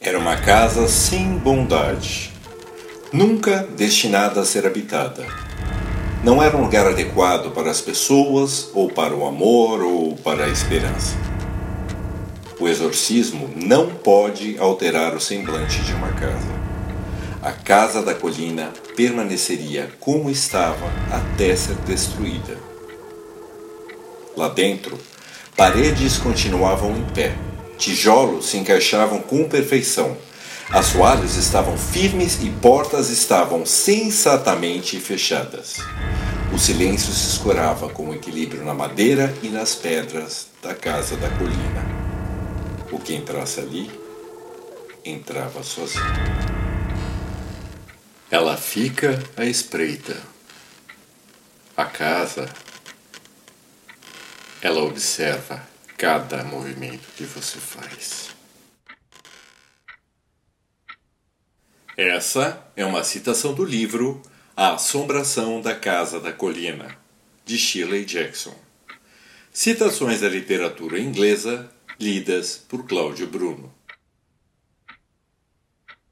Era uma casa sem bondade, nunca destinada a ser habitada. Não era um lugar adequado para as pessoas, ou para o amor, ou para a esperança. O exorcismo não pode alterar o semblante de uma casa. A casa da colina permaneceria como estava até ser destruída. Lá dentro, paredes continuavam em pé, tijolos se encaixavam com perfeição, assoalhos estavam firmes e portas estavam sensatamente fechadas. O silêncio se escorava com equilíbrio na madeira e nas pedras da casa da colina. O que entrasse ali, entrava sozinho. Ela fica à espreita. A casa, ela observa cada movimento que você faz. Essa é uma citação do livro A Assombração da Casa da Colina, de Shirley Jackson. Citações da literatura inglesa lidas por Cláudio Bruno.